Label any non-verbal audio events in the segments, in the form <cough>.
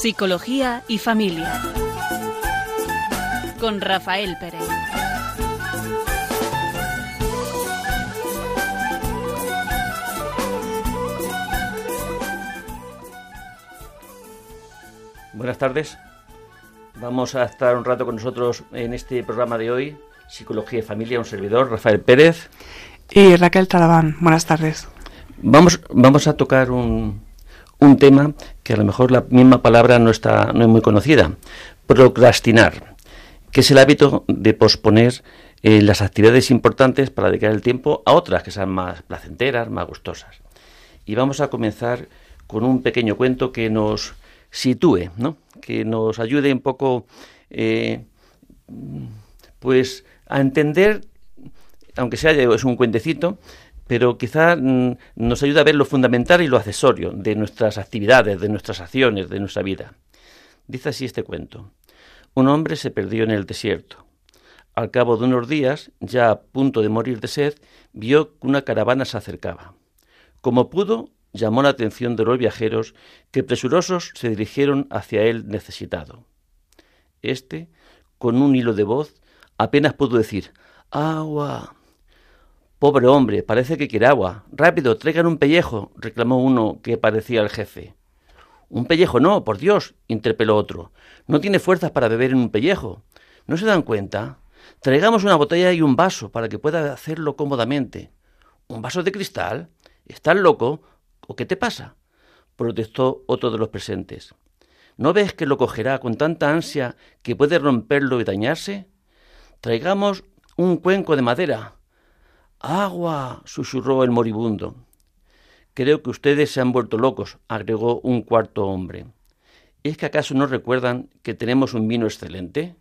Psicología y familia. Con Rafael Pérez. Buenas tardes. Vamos a estar un rato con nosotros en este programa de hoy, Psicología y Familia, un servidor, Rafael Pérez. Y Raquel Talabán. Buenas tardes. Vamos, vamos a tocar un, un tema que a lo mejor la misma palabra no, está, no es muy conocida. Procrastinar, que es el hábito de posponer eh, las actividades importantes para dedicar el tiempo a otras que sean más placenteras, más gustosas. Y vamos a comenzar con un pequeño cuento que nos sitúe, ¿no? que nos ayude un poco eh, pues a entender, aunque sea es un cuentecito, pero quizá mm, nos ayuda a ver lo fundamental y lo accesorio de nuestras actividades, de nuestras acciones, de nuestra vida. Dice así este cuento. Un hombre se perdió en el desierto. Al cabo de unos días, ya a punto de morir de sed, vio que una caravana se acercaba. Como pudo, llamó la atención de los viajeros que presurosos se dirigieron hacia él necesitado. Este, con un hilo de voz, apenas pudo decir agua. Pobre hombre, parece que quiere agua. Rápido, traigan un pellejo, reclamó uno que parecía el jefe. Un pellejo no, por Dios, interpeló otro. No tiene fuerzas para beber en un pellejo. ¿No se dan cuenta? Traigamos una botella y un vaso para que pueda hacerlo cómodamente. ¿Un vaso de cristal? ¿Estás loco? ¿O qué te pasa? protestó otro de los presentes. ¿No ves que lo cogerá con tanta ansia que puede romperlo y dañarse? Traigamos un cuenco de madera. Agua. susurró el moribundo. Creo que ustedes se han vuelto locos, agregó un cuarto hombre. ¿Es que acaso no recuerdan que tenemos un vino excelente?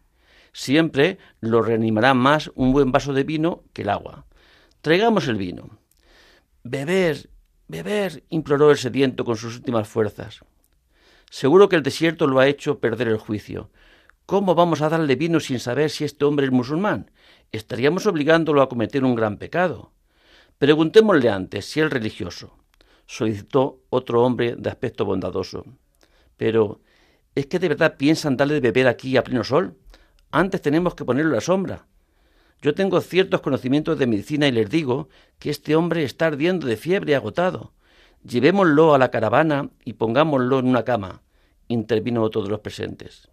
Siempre lo reanimará más un buen vaso de vino que el agua. Traigamos el vino. Beber, Beber, imploró el sediento con sus últimas fuerzas. Seguro que el desierto lo ha hecho perder el juicio. ¿Cómo vamos a darle vino sin saber si este hombre es musulmán? Estaríamos obligándolo a cometer un gran pecado. Preguntémosle antes si es religioso, solicitó otro hombre de aspecto bondadoso. Pero, ¿es que de verdad piensan darle de beber aquí a pleno sol? Antes tenemos que ponerlo a la sombra. Yo tengo ciertos conocimientos de medicina y les digo que este hombre está ardiendo de fiebre y agotado. Llevémoslo a la caravana y pongámoslo en una cama, intervino otro de los presentes.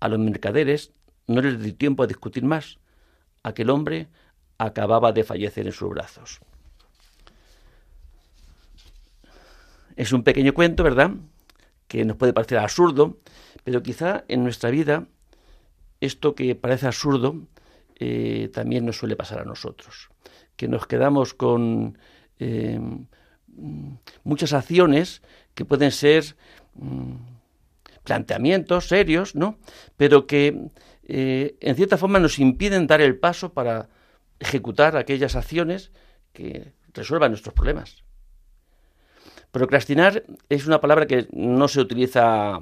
A los mercaderes no les dio tiempo a discutir más. Aquel hombre acababa de fallecer en sus brazos. Es un pequeño cuento, ¿verdad? Que nos puede parecer absurdo, pero quizá en nuestra vida esto que parece absurdo eh, también nos suele pasar a nosotros, que nos quedamos con eh, muchas acciones que pueden ser mm, planteamientos serios, ¿no? Pero que eh, en cierta forma nos impiden dar el paso para ejecutar aquellas acciones que resuelvan nuestros problemas. Procrastinar es una palabra que no se utiliza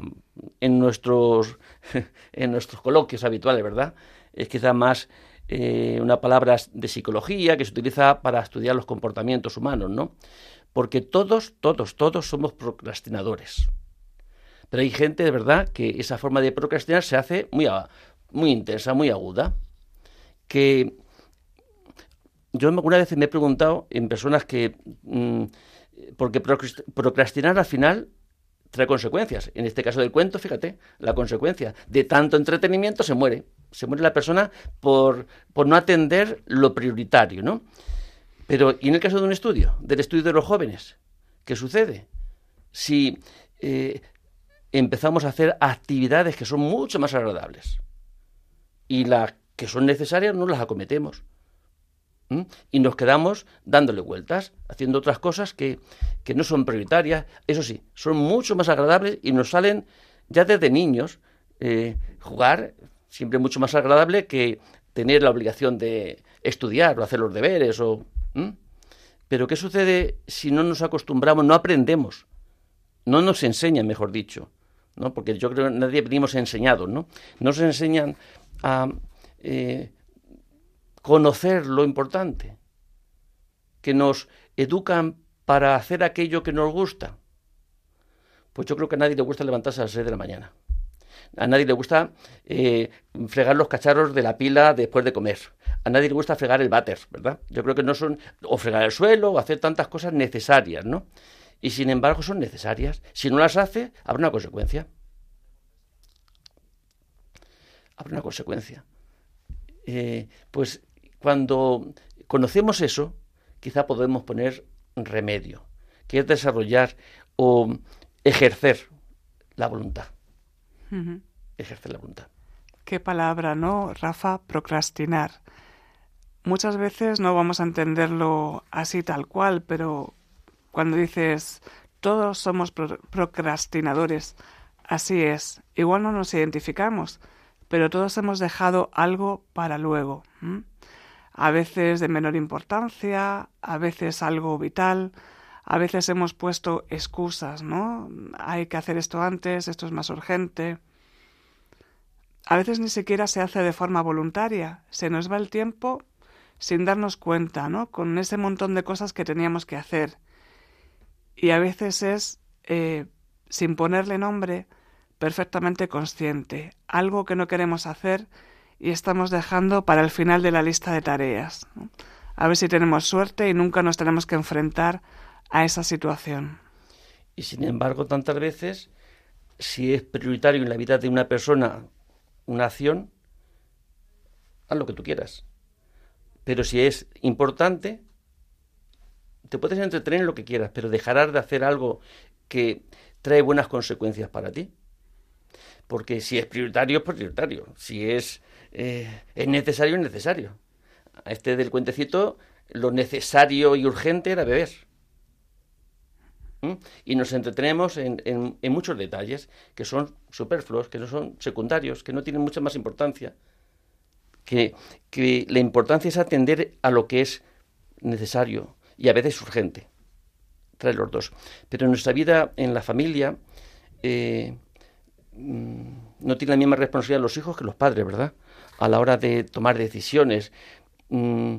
en nuestros, <laughs> en nuestros coloquios habituales, ¿verdad? es quizá más eh, una palabra de psicología que se utiliza para estudiar los comportamientos humanos, ¿no? Porque todos, todos, todos somos procrastinadores. Pero hay gente de verdad que esa forma de procrastinar se hace muy, muy intensa, muy aguda. Que yo alguna vez me he preguntado en personas que. Mm, porque procrastinar al final trae consecuencias. En este caso del cuento, fíjate, la consecuencia de tanto entretenimiento se muere se muere la persona por, por no atender lo prioritario, ¿no? Pero, ¿y en el caso de un estudio, del estudio de los jóvenes? ¿Qué sucede? Si eh, empezamos a hacer actividades que son mucho más agradables y las que son necesarias no las acometemos. Y nos quedamos dándole vueltas, haciendo otras cosas que, que no son prioritarias. Eso sí, son mucho más agradables y nos salen ya desde niños eh, jugar siempre mucho más agradable que tener la obligación de estudiar o hacer los deberes o pero qué sucede si no nos acostumbramos no aprendemos no nos enseñan mejor dicho no porque yo creo que nadie venimos enseñados no nos enseñan a eh, conocer lo importante que nos educan para hacer aquello que nos gusta Pues yo creo que a nadie le gusta levantarse a las 6 de la mañana. A nadie le gusta eh, fregar los cacharros de la pila después de comer. A nadie le gusta fregar el váter, ¿verdad? Yo creo que no son, o fregar el suelo, o hacer tantas cosas necesarias, ¿no? Y sin embargo son necesarias. Si no las hace, habrá una consecuencia. Habrá una consecuencia. Eh, pues cuando conocemos eso, quizá podemos poner remedio, que es desarrollar o ejercer la voluntad. Ejercer la voluntad. Qué palabra, ¿no, Rafa? Procrastinar. Muchas veces no vamos a entenderlo así tal cual, pero cuando dices todos somos procrastinadores, así es. Igual no nos identificamos, pero todos hemos dejado algo para luego. A veces de menor importancia, a veces algo vital, a veces hemos puesto excusas, ¿no? Hay que hacer esto antes, esto es más urgente. A veces ni siquiera se hace de forma voluntaria, se nos va el tiempo sin darnos cuenta, ¿no? Con ese montón de cosas que teníamos que hacer. Y a veces es, eh, sin ponerle nombre, perfectamente consciente, algo que no queremos hacer y estamos dejando para el final de la lista de tareas. A ver si tenemos suerte y nunca nos tenemos que enfrentar a esa situación. Y sin embargo, tantas veces, si es prioritario en la vida de una persona una acción, haz lo que tú quieras. Pero si es importante, te puedes entretener en lo que quieras, pero dejarás de hacer algo que trae buenas consecuencias para ti. Porque si es prioritario, es prioritario. Si es, eh, es necesario, es necesario. A este del cuentecito, lo necesario y urgente era beber. Y nos entretenemos en, en, muchos detalles que son superfluos, que no son secundarios, que no tienen mucha más importancia. Que, que la importancia es atender a lo que es necesario y a veces urgente. Trae los dos. Pero en nuestra vida, en la familia, eh, mm, no tiene la misma responsabilidad los hijos que los padres, ¿verdad? A la hora de tomar decisiones. Mm,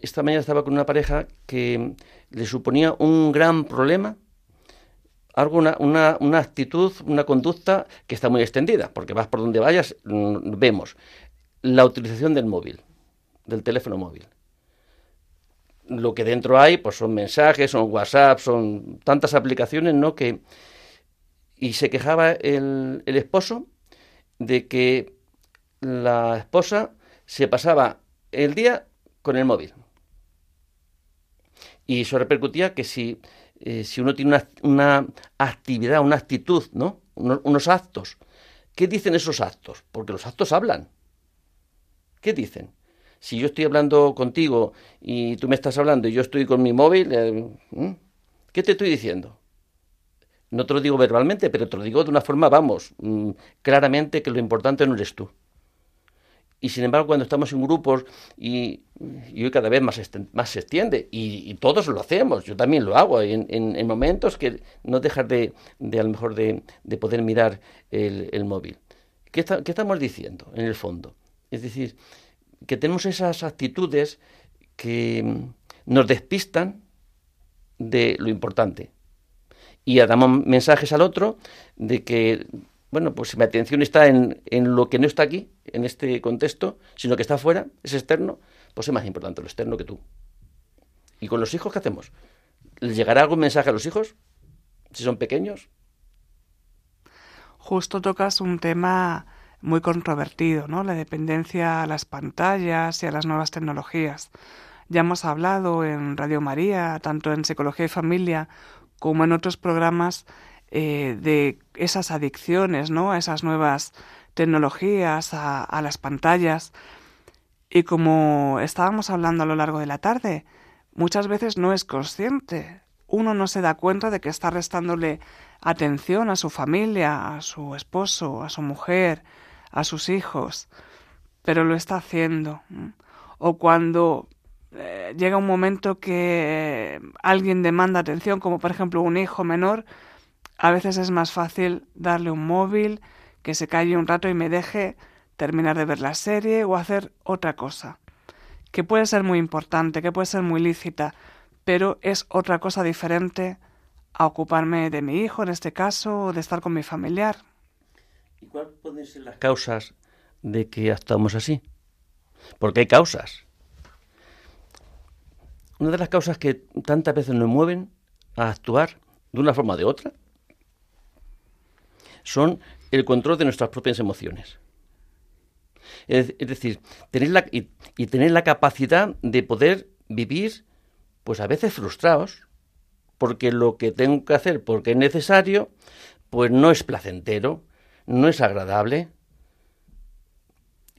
esta mañana estaba con una pareja que le suponía un gran problema, algo, una, una, actitud, una conducta que está muy extendida, porque vas por donde vayas, mm, vemos la utilización del móvil, del teléfono móvil. Lo que dentro hay, pues son mensajes, son WhatsApp, son tantas aplicaciones, ¿no? Que y se quejaba el, el esposo de que la esposa se pasaba el día con el móvil. Y eso repercutía que si, eh, si uno tiene una, una, actividad, una actitud, ¿no? unos actos, ¿qué dicen esos actos? Porque los actos hablan. ¿Qué dicen? Si yo estoy hablando contigo y tú me estás hablando y yo estoy con mi móvil, eh, ¿qué te estoy diciendo? No te lo digo verbalmente, pero te lo digo de una forma, vamos, mm, claramente que lo importante no eres tú. Y sin embargo, cuando estamos en grupos y, hoy cada vez más, se extiende, y, todos lo hacemos, yo también lo hago, en, en, momentos que no dejas de, a lo mejor de, de poder mirar el, móvil. ¿Qué, ¿Qué estamos diciendo en el fondo? Es decir, que tenemos esas actitudes que nos despistan de lo importante. Y damos mensajes al otro de que bueno, pues si mi atención está en, en, lo que no está aquí, en este contexto, sino que está afuera, es externo, pues es más importante lo externo que tú. ¿Y con los hijos qué hacemos? ¿Les llegará algún mensaje a los hijos? Si son pequeños. Justo tocas un tema muy controvertido, ¿no? La dependencia a las pantallas y a las nuevas tecnologías. Ya hemos hablado en Radio María, tanto en Psicología y Familia como en otros programas, eh, de esas adicciones, ¿no? A esas nuevas tecnologías, a, a las pantallas. Y como estábamos hablando a lo largo de la tarde, muchas veces no es consciente. Uno no se da cuenta de que está restándole atención a su familia, a su esposo, a su mujer, a sus hijos, pero lo está haciendo. O cuando eh, llega un momento que alguien demanda atención, como por ejemplo un hijo menor, a veces es más fácil darle un móvil, que se calle un rato y me deje terminar de ver la serie o hacer otra cosa, que puede ser muy importante, que puede ser muy lícita, pero es otra cosa diferente a ocuparme de mi hijo, en este caso, o de estar con mi familiar. ¿Y cuáles pueden ser las causas de que actuamos así? Porque hay causas. Una de las causas que tantas veces nos mueven a actuar de una forma o de otra son el control de nuestras propias emociones. Es, decir, tener la, y, y, tener la capacidad de poder vivir, pues a veces frustrados, porque lo que tengo que hacer, porque es necesario, pues no es placentero, no es agradable.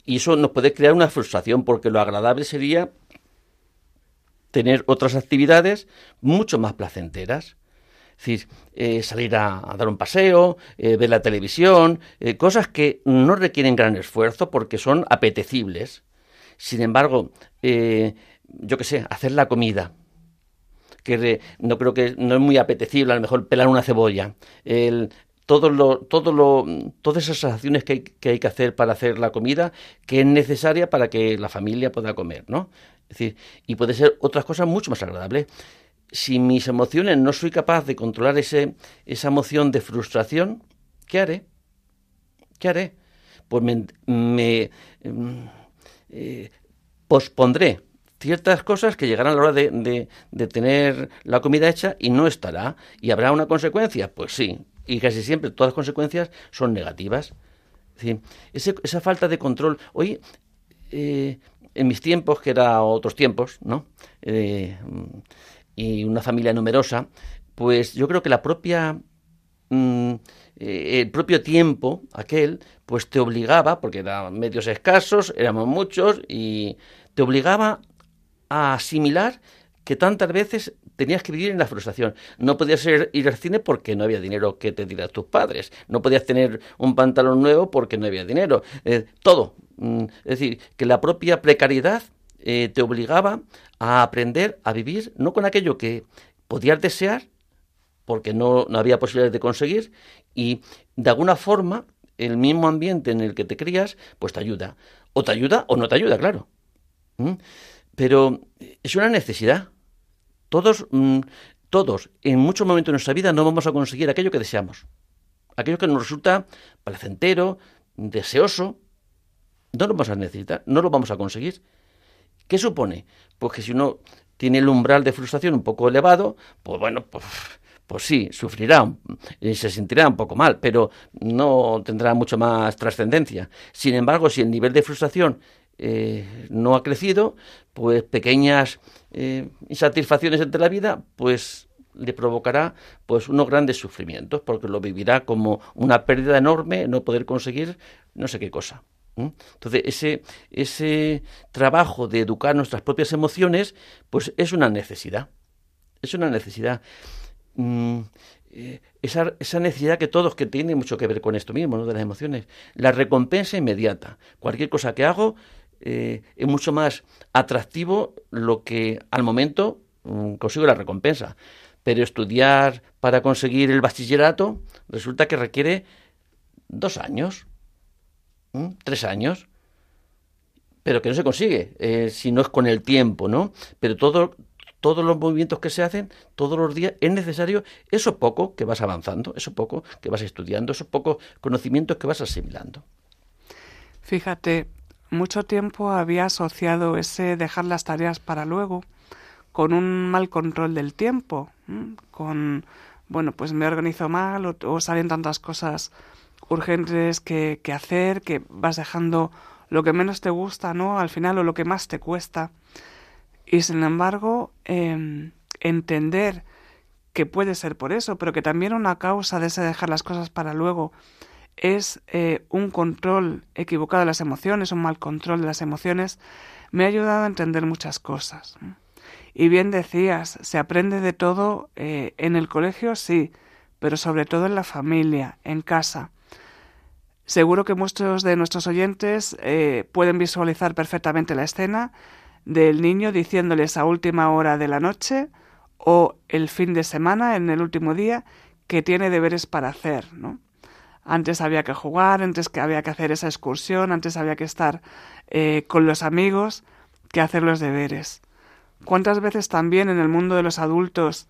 Y eso nos puede crear una frustración, porque lo agradable sería tener otras actividades mucho más placenteras. Es decir, eh, salir a, dar un paseo, eh, ver la televisión, eh, cosas que no requieren gran esfuerzo porque son apetecibles. Sin embargo, yo qué sé, hacer la comida, que no creo que no es muy apetecible, a lo mejor pelar una cebolla, el, todo lo, todo lo, todas esas acciones que hay, que hay, que hacer para hacer la comida, que es necesaria para que la familia pueda comer, ¿no? Es decir, y puede ser otras cosas mucho más agradables si mis emociones no soy capaz de controlar ese, esa emoción de frustración, ¿qué haré? ¿Qué haré? Pues me, mm, eh, pospondré ciertas cosas que llegarán a la hora de, de, tener la comida hecha y no estará. ¿Y habrá una consecuencia? Pues sí. Y casi siempre todas las consecuencias son negativas. esa falta de control. Hoy, eh, en mis tiempos, que eran otros tiempos, ¿no? Eh, y una familia numerosa, pues yo creo que la propia mm, eh, el propio tiempo aquel, pues te obligaba, porque eran medios escasos, éramos muchos, y te obligaba a asimilar que tantas veces tenías que vivir en la frustración. No podías ir, al cine porque no había dinero que te dieran tus padres. No podías tener un pantalón nuevo porque no había dinero. Eh, todo. Mm, es decir, que la propia precariedad eh, te obligaba a aprender a vivir no con aquello que podías desear, porque no, no había posibilidades de conseguir, y de alguna forma el mismo ambiente en el que te crías, pues te ayuda. O te ayuda o no te ayuda, claro. ¿Mm? Pero es una necesidad. Todos, mm, todos, en muchos momentos de nuestra vida no vamos a conseguir aquello que deseamos. Aquello que nos resulta placentero, deseoso, no lo vamos a necesitar, no lo vamos a conseguir. ¿Qué supone? Pues que si uno tiene el umbral de frustración un poco elevado, pues bueno, pues, pues sí, sufrirá y se sentirá un poco mal, pero no tendrá mucho más trascendencia. Sin embargo, si el nivel de frustración eh, no ha crecido, pues pequeñas eh, insatisfacciones entre la vida, pues le provocará pues unos grandes sufrimientos, porque lo vivirá como una pérdida enorme no poder conseguir no sé qué cosa. Entonces, ese, ese trabajo de educar nuestras propias emociones, pues es una necesidad. Es una necesidad. Mm, eh, esa, esa, necesidad que todos que tiene mucho que ver con esto mismo, ¿no? de las emociones. La recompensa inmediata. Cualquier cosa que hago eh, es mucho más atractivo lo que al momento mm, consigo la recompensa. Pero estudiar para conseguir el bachillerato resulta que requiere dos años tres años, pero que no se consigue eh, si no es con el tiempo, ¿no? Pero todo, todos los movimientos que se hacen todos los días es necesario eso poco que vas avanzando, eso poco que vas estudiando, esos pocos conocimientos que vas asimilando. Fíjate, mucho tiempo había asociado ese dejar las tareas para luego con un mal control del tiempo, con, bueno, pues me organizo mal o, o salen tantas cosas urgentes que, que, hacer, que vas dejando lo que menos te gusta, ¿no? Al final, o lo que más te cuesta. Y sin embargo, em, entender que puede ser por eso, pero que también una causa de ese dejar las cosas para luego es eh, un control equivocado de las emociones, un mal control de las emociones, me ha ayudado a entender muchas cosas. Y bien decías, se aprende de todo eh, en el colegio, sí, pero sobre todo en la familia, en casa. Seguro que muchos de nuestros oyentes eh, pueden visualizar perfectamente la escena del niño diciéndoles a última hora de la noche o el fin de semana, en el último día, que tiene deberes para hacer, ¿no? Antes había que jugar, antes que había que hacer esa excursión, antes había que estar eh, con los amigos que hacer los deberes. ¿Cuántas veces también en el mundo de los adultos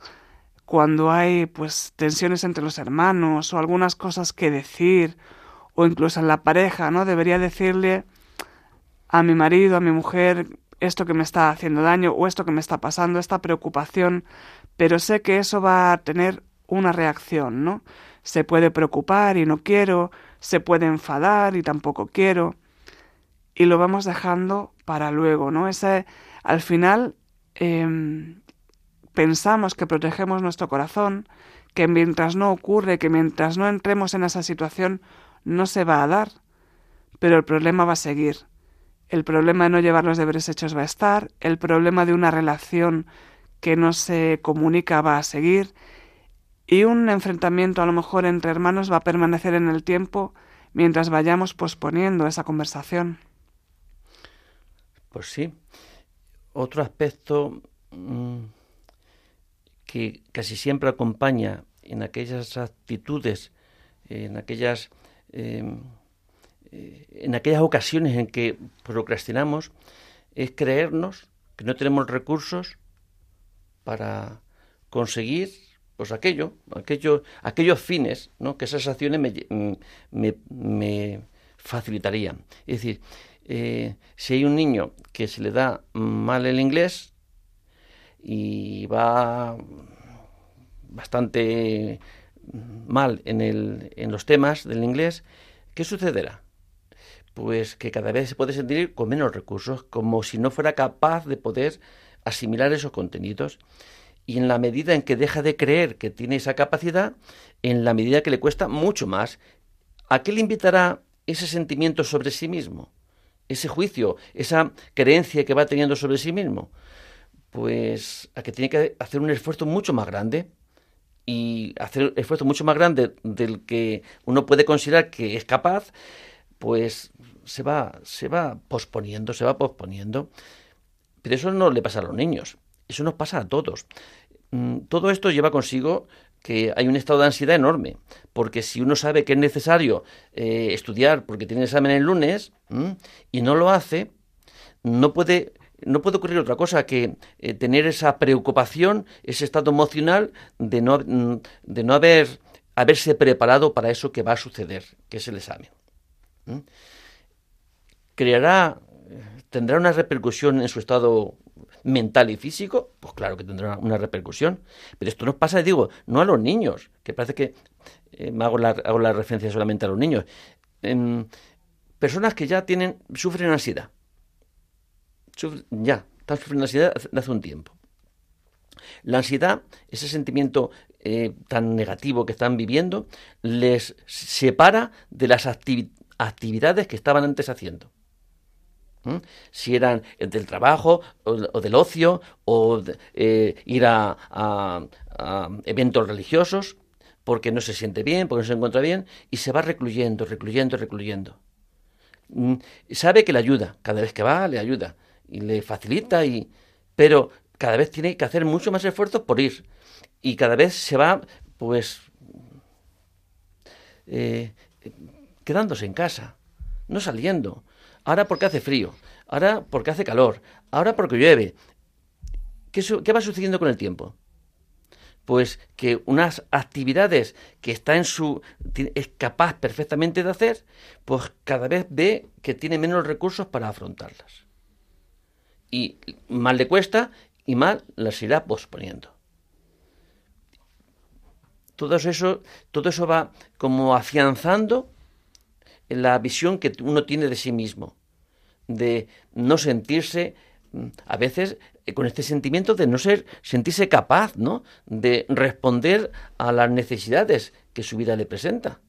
cuando hay pues tensiones entre los hermanos o algunas cosas que decir o incluso en la pareja, ¿no? Debería decirle a mi marido, a mi mujer, esto que me está haciendo daño o esto que me está pasando, esta preocupación, pero sé que eso va a tener una reacción, ¿no? Se puede preocupar y no quiero, se puede enfadar y tampoco quiero, y lo vamos dejando para luego, ¿no? Ese, al final em, pensamos que protegemos nuestro corazón, que mientras no ocurre, que mientras no entremos en esa situación, no se va a dar, pero el problema va a seguir. El problema de no llevar los deberes hechos va a estar, el problema de una relación que no se comunica va a seguir, y un enfrentamiento a lo mejor entre hermanos va a permanecer en el tiempo mientras vayamos posponiendo esa conversación. Pues sí. Otro aspecto mm, que casi siempre acompaña en aquellas actitudes, en aquellas, em, eh, en aquellas ocasiones en que procrastinamos, es creernos que no tenemos recursos para conseguir pues aquello, aquello, aquellos fines ¿no? que esas acciones me, me, me facilitarían. Es decir, eh, si hay un niño que se le da mal el inglés y va bastante mal en, el, en los temas del inglés, ¿qué sucederá? Pues que cada vez se puede sentir con menos recursos, como si no fuera capaz de poder asimilar esos contenidos. Y en la medida en que deja de creer que tiene esa capacidad, en la medida que le cuesta mucho más, ¿a qué le invitará ese sentimiento sobre sí mismo? ese juicio, esa creencia que va teniendo sobre sí mismo? Pues a que tiene que hacer un esfuerzo mucho más grande y hacer un esfuerzo mucho más grande del que uno puede considerar que es capaz, pues se va, se va posponiendo, se va posponiendo. Pero eso no le pasa a los niños, eso nos pasa a todos. Mm, todo esto lleva consigo que hay un estado de ansiedad enorme, porque si uno sabe que es necesario eh, estudiar porque tiene examen el lunes y no lo hace, no puede, no puede ocurrir otra cosa que eh, tener esa preocupación, ese estado emocional de no, mm, de no haber, haberse preparado para eso que va a suceder, que es el examen. Creará, tendrá una repercusión en su estado mental y físico, pues claro que tendrá una repercusión. Pero esto nos pasa, digo, no a los niños, que parece que eh, me hago la, hago la referencia solamente a los niños. personas que ya tienen, sufren ansiedad. ya, están sufriendo ansiedad hace un tiempo. La ansiedad, ese sentimiento eh, tan negativo que están viviendo, les separa de las actividades que estaban antes haciendo si eran del trabajo o, del ocio o eh, ir a, eventos religiosos porque no se siente bien, porque no se encuentra bien y se va recluyendo, recluyendo, recluyendo. Mm, sabe que le ayuda, cada vez que va le ayuda y le facilita, y, pero cada vez tiene que hacer mucho más esfuerzos por ir y cada vez se va pues eh, quedándose en casa, no saliendo, ahora porque hace frío, ahora porque hace calor, ahora porque llueve. ¿Qué, va sucediendo con el tiempo? Pues que unas actividades que está en su es capaz perfectamente de hacer, pues cada vez ve que tiene menos recursos para afrontarlas. Y más le cuesta y más las irá posponiendo. Todo eso, todo eso va como afianzando la visión que uno tiene de sí mismo, de no sentirse mm, a veces eh, con este sentimiento de no ser sentirse capaz, ¿no? de responder a las necesidades que su vida le presenta.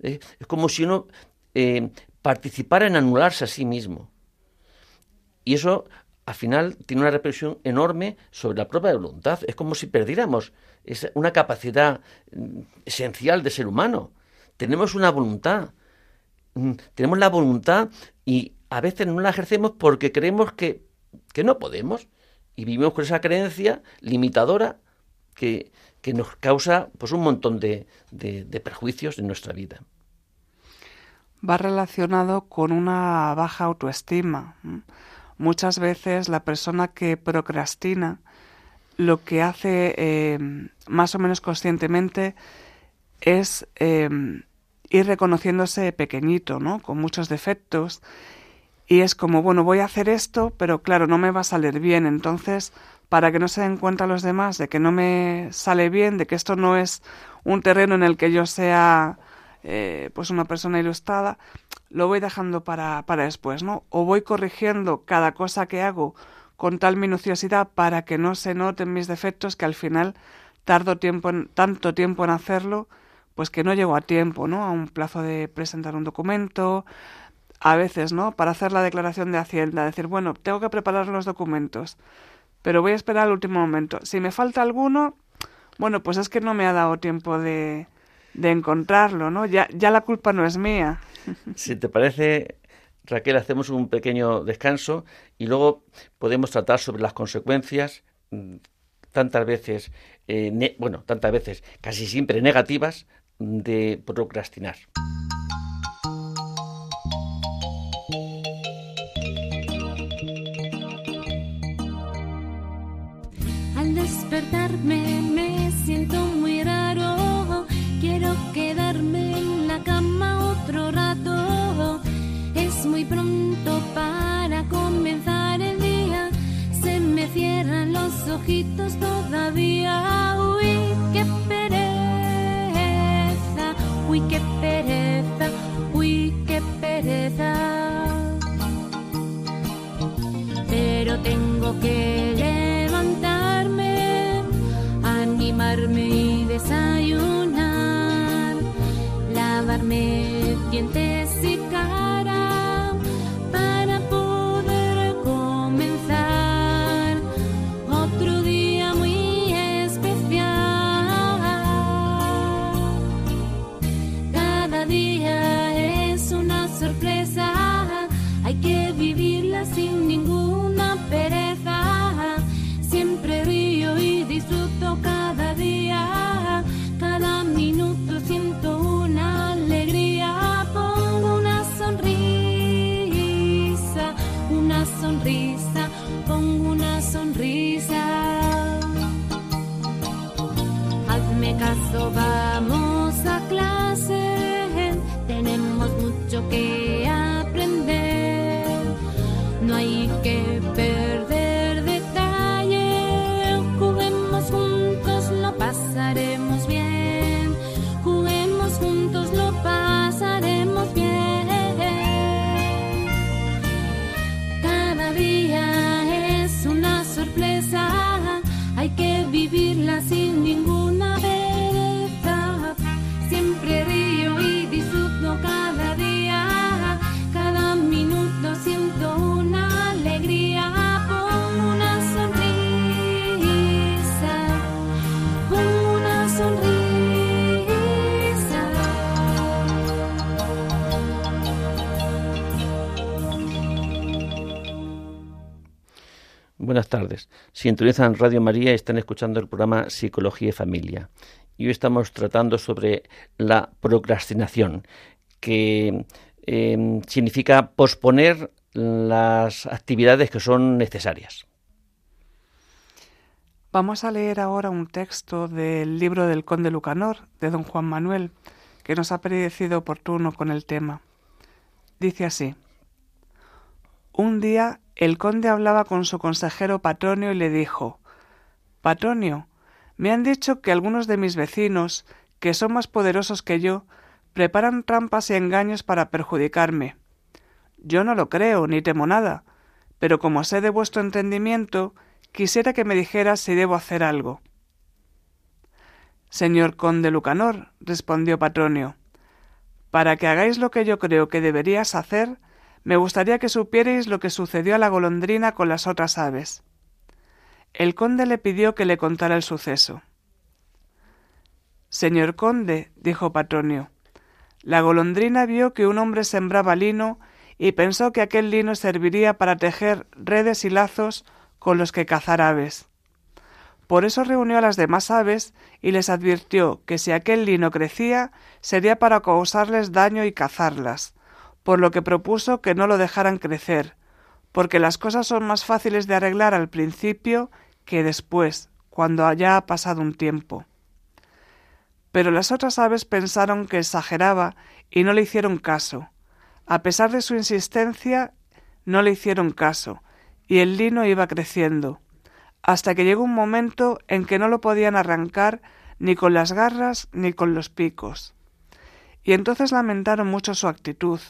Es como si uno eh, participara en anularse a sí mismo. Y eso al final tiene una repercusión enorme sobre la propia voluntad. Es como si perdiéramos una capacidad mm, esencial de ser humano. Tenemos una voluntad, tenemos la voluntad y a veces no la ejercemos porque creemos que, no podemos y vivimos con esa creencia limitadora que, nos causa pues un montón de, de, perjuicios en nuestra vida. Va relacionado con una baja autoestima. Muchas veces la persona que procrastina lo que hace eh, más o menos conscientemente es eh, ir reconociéndose pequeñito, ¿no? Con muchos defectos. Y es como, bueno, voy a hacer esto, pero claro, no me va a salir bien. Entonces, para que no se den cuenta los demás de que no me sale bien, de que esto no es un terreno en el que yo sea eh, pues una persona ilustrada, lo voy dejando para, para después, ¿no? O voy corrigiendo cada cosa que hago con tal minuciosidad para que no se noten mis defectos que al final tardo tiempo tanto tiempo en hacerlo, pues que no llego a tiempo, ¿no? A un plazo de presentar un documento, a veces, ¿no? Para hacer la declaración de Hacienda, decir, bueno, tengo que preparar los documentos, pero voy a esperar al último momento. Si me falta alguno, bueno, pues es que no me ha dado tiempo de, de encontrarlo, ¿no? Ya, ya la culpa no es mía. <laughs> Si te parece, Raquel, hacemos un pequeño descanso y luego podemos tratar sobre las consecuencias mm, tantas veces, eh, bueno, tantas veces, casi siempre negativas de procrastinar. Al despertarme me siento muy raro, quiero quedarme en la cama otro rato. Es muy pronto para comenzar el día, se me cierran los ojitos todavía. Uy, qué pereza, uy, qué pereza. Pero tengo que levantarme, animarme y desayunar, lavarme dientes y Hazme caso, vamos a clase. Buenas tardes. Sintonizan Radio María están escuchando el programa Psicología y Familia. Y hoy estamos tratando sobre la procrastinación, que eh, significa posponer las actividades que son necesarias. Vamos a leer ahora un texto del libro del Conde Lucanor, de don Juan Manuel, que nos ha parecido oportuno con el tema. Dice así. Un día el conde hablaba con su consejero Patronio y le dijo Patronio, me han dicho que algunos de mis vecinos, que son más poderosos que yo, preparan trampas y engaños para perjudicarme. Yo no lo creo, ni temo nada, pero como sé de vuestro entendimiento, quisiera que me dijeras si debo hacer algo. Señor conde Lucanor, respondió Patronio, para que hagáis lo que yo creo que deberías hacer, me gustaría que supierais lo que sucedió a la golondrina con las otras aves. El conde le pidió que le contara el suceso. Señor conde, dijo Patronio, la golondrina vio que un hombre sembraba lino y pensó que aquel lino serviría para tejer redes y lazos con los que cazar aves. Por eso reunió a las demás aves y les advirtió que si aquel lino crecía sería para causarles daño y cazarlas, por lo que propuso que no lo dejaran crecer, porque las cosas son más fáciles de arreglar al principio que después, cuando ya ha pasado un tiempo. Pero las otras aves pensaron que exageraba y no le hicieron caso. A pesar de su insistencia, no le hicieron caso, y el lino iba creciendo, hasta que llegó un momento en que no lo podían arrancar ni con las garras ni con los picos. Y entonces lamentaron mucho su actitud,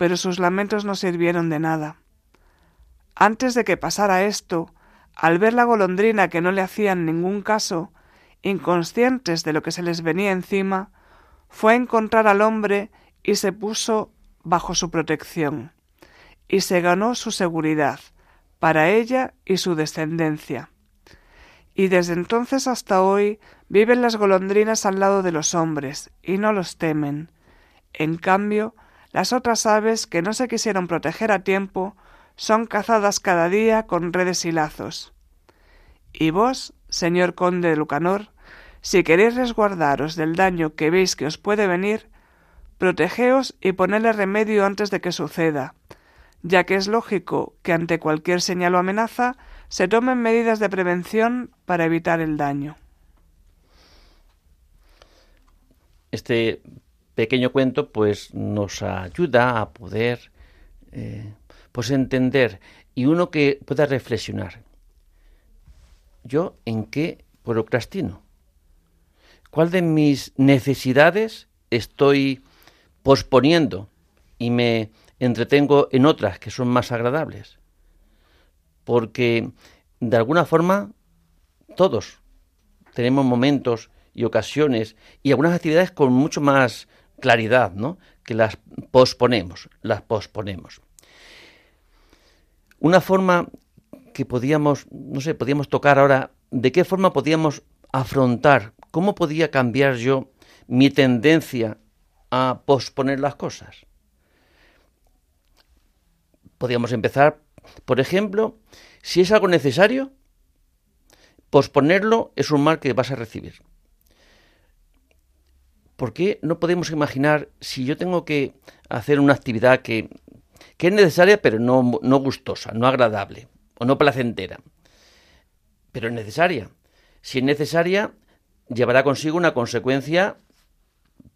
pero sus lamentos no sirvieron de nada. Antes de que pasara esto, al ver la golondrina que no le hacían ningún caso, inconscientes de lo que se les venía encima, fue a encontrar al hombre y se puso bajo su protección, y se ganó su seguridad, para ella y su descendencia. Y desde entonces hasta hoy viven las golondrinas al lado de los hombres, y no los temen. En cambio, las otras aves que no se quisieron proteger a tiempo son cazadas cada día con redes y lazos. Y vos, señor conde de Lucanor, si queréis resguardaros del daño que veis que os puede venir, protegeos y ponedle remedio antes de que suceda, ya que es lógico que ante cualquier señal o amenaza se tomen medidas de prevención para evitar el daño. Este pequeño cuento pues nos ayuda a poder eh, pues entender y uno que pueda reflexionar. ¿Yo en qué procrastino? ¿Cuál de mis necesidades estoy posponiendo y me entretengo en otras que son más agradables? Porque de alguna forma todos tenemos momentos y ocasiones y algunas actividades con mucho más claridad, ¿no? Que las posponemos, las posponemos. Una forma que podíamos, no sé, podíamos tocar ahora, de qué forma podíamos afrontar, cómo podía cambiar yo mi tendencia a posponer las cosas. Podríamos empezar, por ejemplo, si es algo necesario, posponerlo es un mal que vas a recibir. ¿Por qué no podemos imaginar si yo tengo que hacer una actividad que, que es necesaria pero no, no gustosa, no agradable o no placentera? Pero es necesaria. Si es necesaria, llevará consigo una consecuencia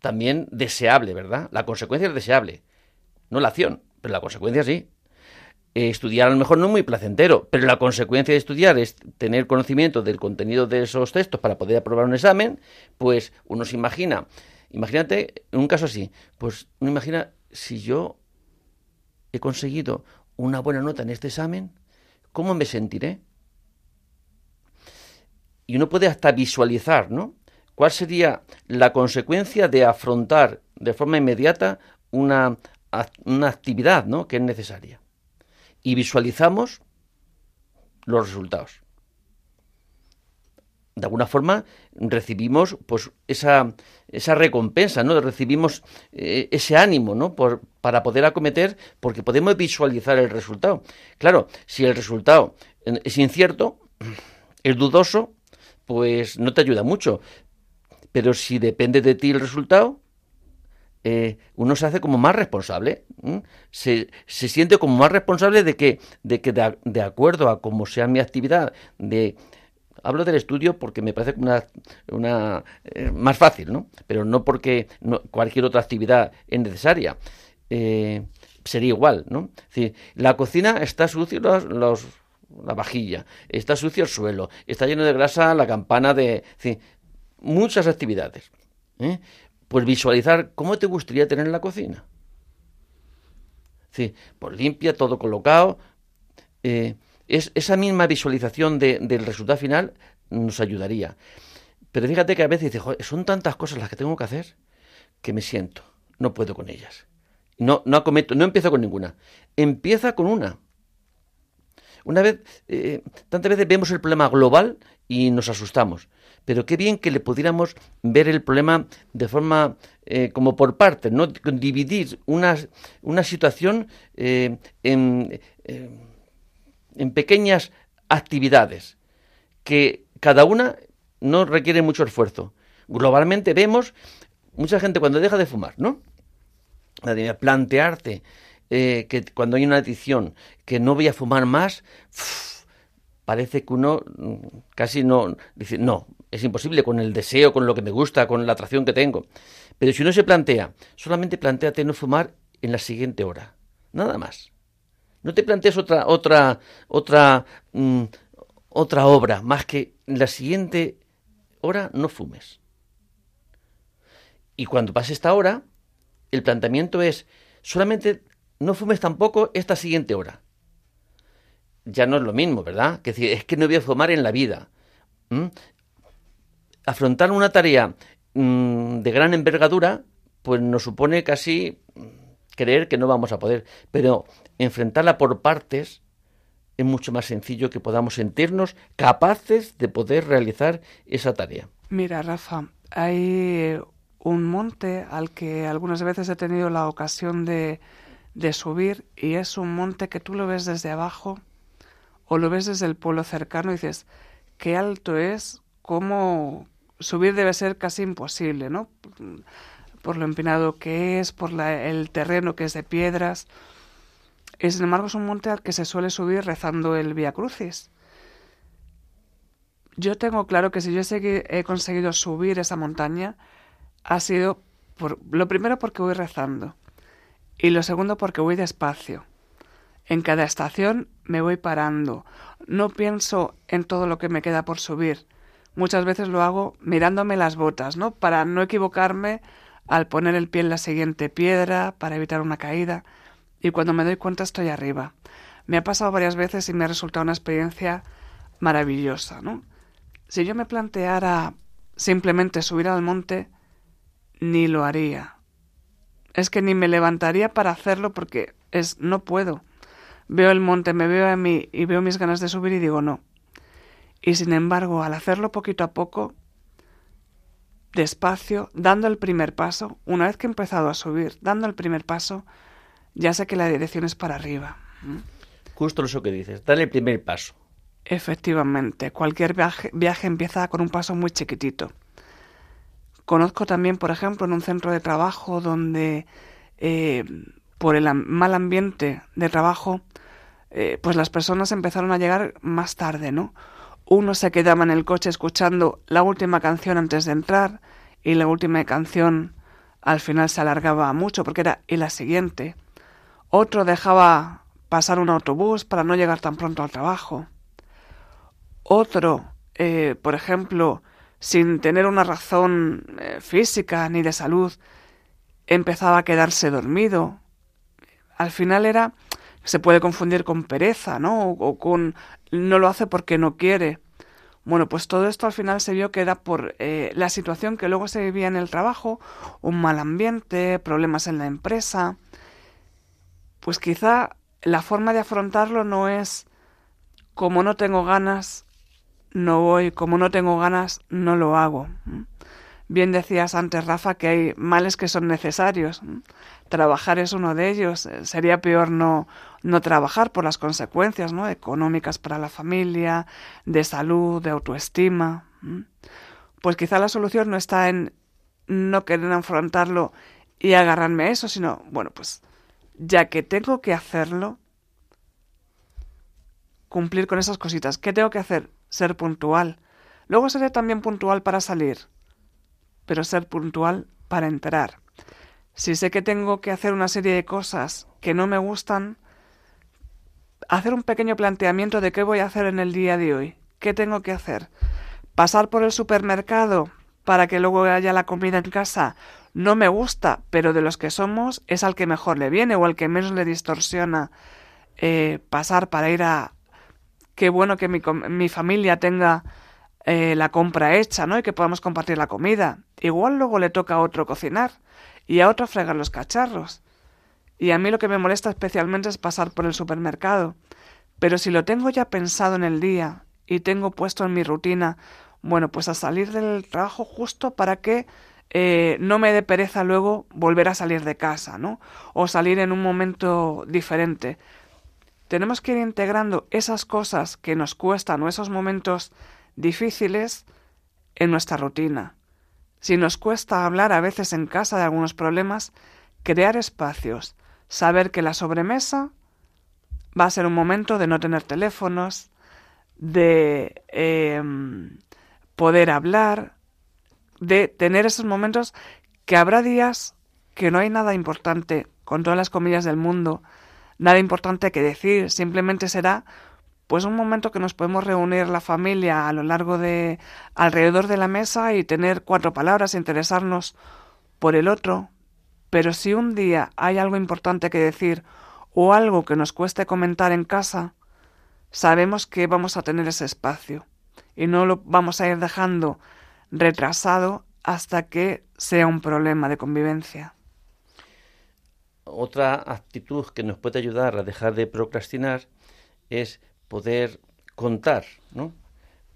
también deseable, ¿verdad? La consecuencia es deseable, no la acción, pero la consecuencia sí. Eh, estudiar a lo mejor no es muy placentero, pero la consecuencia de estudiar es tener conocimiento del contenido de esos textos para poder aprobar un examen, pues uno se imagina, imagínate en un caso así, pues uno imagina si yo he conseguido una buena nota en este examen, ¿cómo me sentiré? y uno puede hasta visualizar, ¿no? ¿Cuál sería la consecuencia de afrontar de forma inmediata una, una actividad, ¿no? Que es necesaria. Y visualizamos los resultados. De alguna forma recibimos pues esa, esa recompensa, ¿no? Recibimos eh, ese ánimo, ¿no? Por, para poder acometer, porque podemos visualizar el resultado. Claro, si el resultado es incierto, es dudoso, pues no te ayuda mucho. Pero si depende de ti el resultado, eh, uno se hace como más responsable, se, se, siente como más responsable de que, de, que de, acuerdo a cómo sea mi actividad, de hablo del estudio porque me parece una, una eh, más fácil, ¿no? Pero no porque cualquier otra actividad es necesaria. Eh, sería igual, ¿no? la cocina está sucia, los la vajilla, está sucio el suelo, está lleno de grasa la campana de... muchas actividades. ¿eh? Pues visualizar cómo te gustaría tener la cocina. Sí, pues limpia, todo colocado. Es, esa misma visualización del resultado final nos ayudaría. Pero fíjate que a veces dices, son tantas cosas las que tengo que hacer que me siento, no puedo con ellas. No, no acometo, no empiezo con ninguna. Empieza con una. Una vez, eh, tantas veces vemos el problema global y nos asustamos. Pero qué bien que le pudiéramos ver el problema de forma eh, como por partes, ¿no? Dividir una, una situación eh, en, en pequeñas actividades que cada una no requiere mucho esfuerzo. Globalmente vemos mucha gente cuando deja de fumar, ¿no? Plantearte eh, que cuando hay una adicción, que no voy a fumar más, parece que uno mm, casi no dice, no, es imposible con el deseo, con lo que me gusta, con la atracción que tengo. Pero si uno se plantea, solamente planteate no fumar en la siguiente hora, nada más. No te plantees otra otra otra mm, otra obra más que la siguiente hora no fumes. Y cuando pase esta hora, el planteamiento es solamente no fumes tampoco esta siguiente hora. Ya no es lo mismo, ¿verdad? Que decir, es que no voy a fumar en la vida. Afrontar una tarea mm, de gran envergadura, pues nos supone casi creer que no vamos a poder. Pero enfrentarla por partes es mucho más sencillo que podamos sentirnos capaces de poder realizar esa tarea. Mira, Rafa, hay un monte al que algunas veces he tenido la ocasión de, de subir y es un monte que tú lo ves desde abajo o lo ves desde el pueblo cercano y dices, qué alto es, cómo subir debe ser casi imposible, ¿no? Por lo empinado que es, por el terreno que es de piedras. Y sin embargo es un monte al que se suele subir rezando el Via Crucis. Yo tengo claro que si yo he conseguido subir esa montaña, ha sido por, lo primero porque voy rezando y lo segundo porque voy despacio. En cada estación me voy parando. No pienso en todo lo que me queda por subir. Muchas veces lo hago mirándome las botas, ¿no? Para no equivocarme al poner el pie en la siguiente piedra, para evitar una caída. Y cuando me doy cuenta estoy arriba. Me ha pasado varias veces y me ha resultado una experiencia maravillosa, ¿no? Si yo me planteara simplemente subir al monte, ni lo haría. Es que ni me levantaría para hacerlo porque es no puedo. Veo el monte, me veo a mí y veo mis ganas de subir y digo no. Y sin embargo, al hacerlo poquito a poco, despacio, dando el primer paso, una vez que he empezado a subir, dando el primer paso, ya sé que la dirección es para arriba. Justo eso que dices, dale el primer paso. Efectivamente, cualquier viaje, viaje empieza con un paso muy chiquitito. Conozco también, por ejemplo, en un centro de trabajo donde eh, por el mal ambiente de trabajo, eh, pues las personas empezaron a llegar más tarde, ¿no? Uno se quedaba en el coche escuchando la última canción antes de entrar y la última canción al final se alargaba mucho porque era y la siguiente. Otro dejaba pasar un autobús para no llegar tan pronto al trabajo. Otro, eh, por ejemplo, sin tener una razón eh, física ni de salud, empezaba a quedarse dormido. Al final era, se puede confundir con pereza, ¿no? O, con no lo hace porque no quiere. Bueno, pues todo esto al final se vio que era por eh, la situación que luego se vivía en el trabajo, un mal ambiente, problemas en la empresa. Pues quizá la forma de afrontarlo no es como no tengo ganas, no voy, como no tengo ganas, no lo hago. Bien decías antes, Rafa, que hay males que son necesarios. Trabajar es uno de ellos. Eh, sería peor no, no trabajar por las consecuencias ¿no? económicas para la familia, de salud, de autoestima. Pues quizá la solución no está en no querer afrontarlo y agarrarme a eso, sino, bueno, pues ya que tengo que hacerlo, cumplir con esas cositas. ¿Qué tengo que hacer? ser puntual. Luego seré también puntual para salir, pero ser puntual para entrar. Si sé que tengo que hacer una serie de cosas que no me gustan, hacer un pequeño planteamiento de qué voy a hacer en el día de hoy. ¿Qué tengo que hacer? ¿Pasar por el supermercado para que luego haya la comida en casa? No me gusta, pero de los que somos es al que mejor le viene o al que menos le distorsiona eh, pasar para ir a, qué bueno que mi, mi familia tenga eh, la compra hecha, ¿no? Y que podamos compartir la comida. Igual luego le toca a otro cocinar y a otro fregar los cacharros. Y a mí lo que me molesta especialmente es pasar por el supermercado. Pero si lo tengo ya pensado en el día y tengo puesto en mi rutina, bueno, pues a salir del trabajo justo para que eh, no me dé pereza luego volver a salir de casa, ¿no? O salir en un momento diferente tenemos que ir integrando esas cosas que nos cuestan o esos momentos difíciles en nuestra rutina. Si nos cuesta hablar a veces en casa de algunos problemas, crear espacios, saber que la sobremesa va a ser un momento de no tener teléfonos, de em, poder hablar, de tener esos momentos que habrá días que no hay nada importante, con todas las comillas del mundo, nada importante que decir, simplemente será pues un momento que nos podemos reunir la familia a lo largo de alrededor de la mesa y tener cuatro palabras, interesarnos por el otro, pero si un día hay algo importante que decir o algo que nos cueste comentar en casa, sabemos que vamos a tener ese espacio y no lo vamos a ir dejando retrasado hasta que sea un problema de convivencia. Otra actitud que nos puede ayudar a dejar de procrastinar es poder contar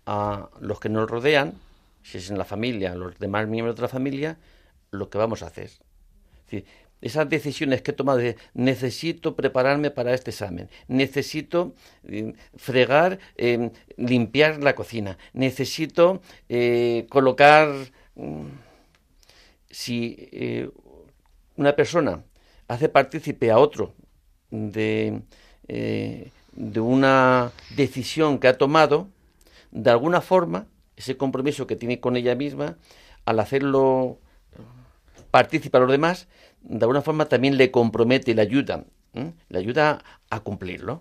a los que nos rodean, si es en la familia, a los demás miembros de la familia, lo que vamos a hacer. esas decisiones que he tomado de necesito prepararme para este examen, necesito eh, fregar, em, limpiar la cocina, necesito eh, colocar... Mm, si eh, una persona hace partícipe a otro de, de una decisión que ha tomado, de alguna forma, ese compromiso que tiene con ella misma, al hacerlo participa a los demás, de alguna forma también le compromete, le ayuda, le ayuda a cumplirlo,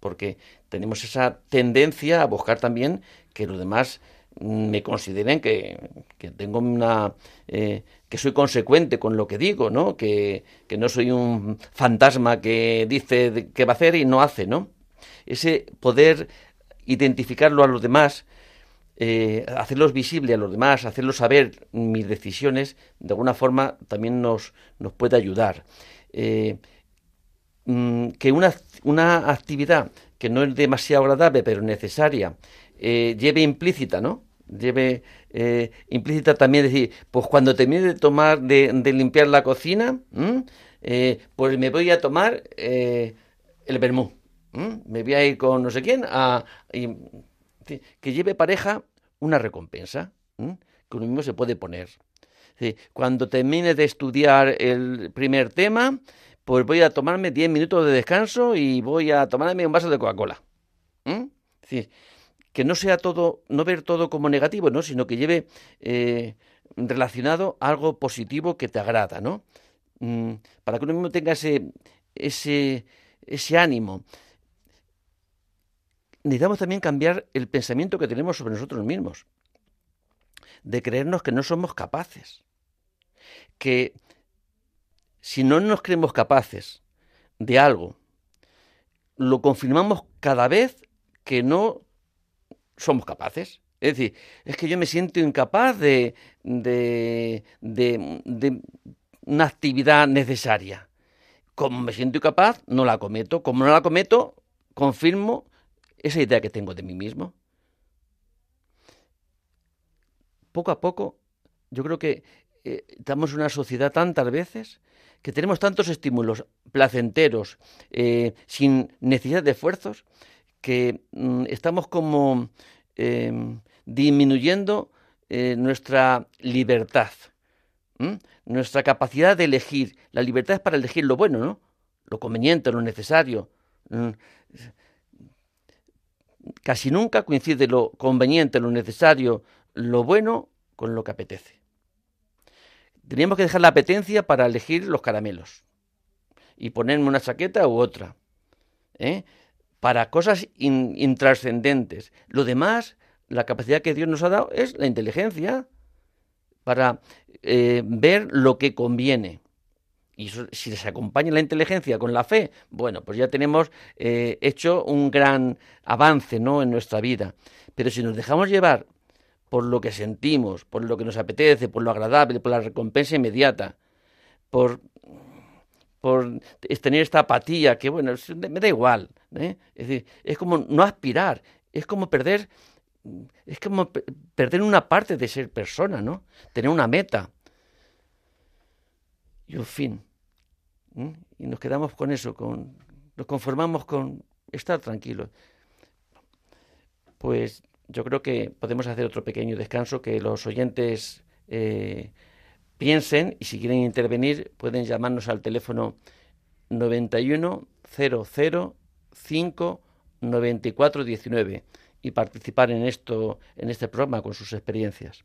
porque tenemos esa tendencia a buscar también que los demás me consideren que, que tengo una eh, que soy consecuente con lo que digo, ¿no? Que, que, no soy un fantasma que dice que va a hacer y no hace, ¿no? Ese poder identificarlo a los demás eh, hacerlos visibles a los demás, hacerlos saber mis decisiones, de alguna forma también nos, nos puede ayudar. Eh, mm, que una, una, actividad que no es demasiado agradable, pero necesaria, eh, lleve implícita, ¿no? Lleve implícita también decir, pues cuando termine de tomar, de, limpiar la cocina, pues me voy a tomar el vermú. Me voy a ir con no sé quién a, que lleve pareja una recompensa que uno mismo se puede poner. Cuando termine de estudiar el primer tema, pues voy a tomarme 10 minutos de descanso y voy a tomarme un vaso de Coca-Cola. que no sea todo, no ver todo como negativo, ¿no? sino que lleve eh, relacionado algo positivo que te agrada, ¿no? Mm, para que uno mismo tenga ese, ese, ese ánimo necesitamos también cambiar el pensamiento que tenemos sobre nosotros mismos, de creernos que no somos capaces, que si no nos creemos capaces de algo, lo confirmamos cada vez que no somos capaces. Es decir, es que yo me siento incapaz de, de, de, una actividad necesaria. Como me siento incapaz, no la cometo. Como no la cometo, confirmo esa idea que tengo de mí mismo. Poco a poco, yo creo que eh, estamos en una sociedad tantas veces que tenemos tantos estímulos placenteros, eh, sin necesidad de esfuerzos, que mm, estamos como em, disminuyendo eh, nuestra libertad, nuestra capacidad de elegir. La libertad es para elegir lo bueno, ¿no? Lo conveniente, lo necesario. Mm, casi nunca coincide lo conveniente, lo necesario, lo bueno con lo que apetece. Teníamos que dejar la apetencia para elegir los caramelos y ponerme una chaqueta u otra. ¿eh? Para cosas intrascendentes. Lo demás, la capacidad que Dios nos ha dado es la inteligencia para eh, ver lo que conviene. Y si se acompaña la inteligencia con la fe, bueno, pues ya tenemos eh, hecho un gran avance ¿no? en nuestra vida. Pero si nos dejamos llevar por lo que sentimos, por lo que nos apetece, por lo agradable, por la recompensa inmediata, por, por tener esta apatía, que bueno, me da igual. ¿eh? Es decir, es como no aspirar, es como perder, es como perder una parte de ser persona, ¿no? Tener una meta. Y un fin. Y nos quedamos con eso, con, nos conformamos con estar tranquilos. Pues yo creo que podemos hacer otro pequeño descanso, que los oyentes eh, piensen y si quieren intervenir pueden llamarnos al teléfono 91 00 5 94 19 y participar en esto, en este programa con sus experiencias.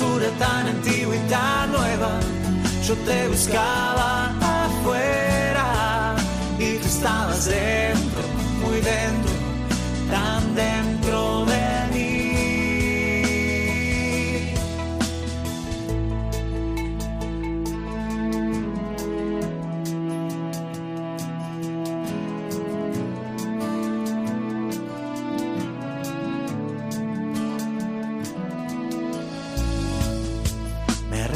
hermosura tan antigua y tan nueva. Yo te buscaba afuera y tú estabas dentro, muy dentro,